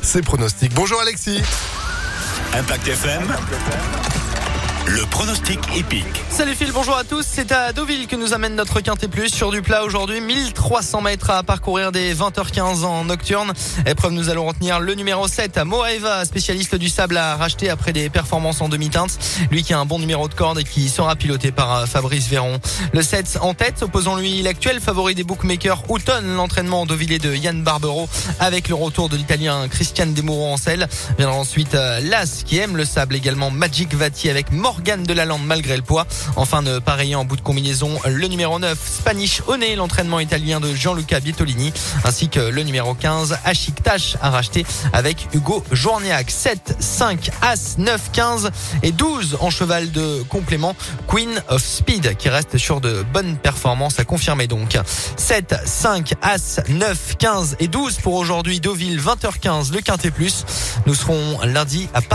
ses pronostics. Bonjour Alexis. Impact FM. Le pronostic épique. Salut Phil, bonjour à tous. C'est à Deauville que nous amène notre Quintet Plus sur du plat aujourd'hui. 1300 mètres à parcourir des 20h15 en nocturne. Épreuve, nous allons retenir le numéro 7 à Moaeva, spécialiste du sable à racheter après des performances en demi-teinte. Lui qui a un bon numéro de corde et qui sera piloté par euh, Fabrice Véron. Le 7 en tête, opposons-lui l'actuel favori des bookmakers Houton, l'entraînement en Deauvillé de Yann Barbero avec le retour de l'italien Christian Demuro en selle. Viendra ensuite euh, Las qui aime le sable également Magic Vati avec Morgan de la Lande malgré le poids. Enfin, ne pareil en bout de combinaison, le numéro 9, Spanish One, l'entraînement italien de Gianluca Bietolini, ainsi que le numéro 15, Ashik Tash, à racheter avec Hugo Journiac. 7, 5, As, 9, 15 et 12 en cheval de complément. Queen of Speed, qui reste sur de bonnes performances à confirmer donc. 7, 5, As, 9, 15 et 12 pour aujourd'hui. Deauville, 20h15, le Quintet Plus. Nous serons lundi à Paris.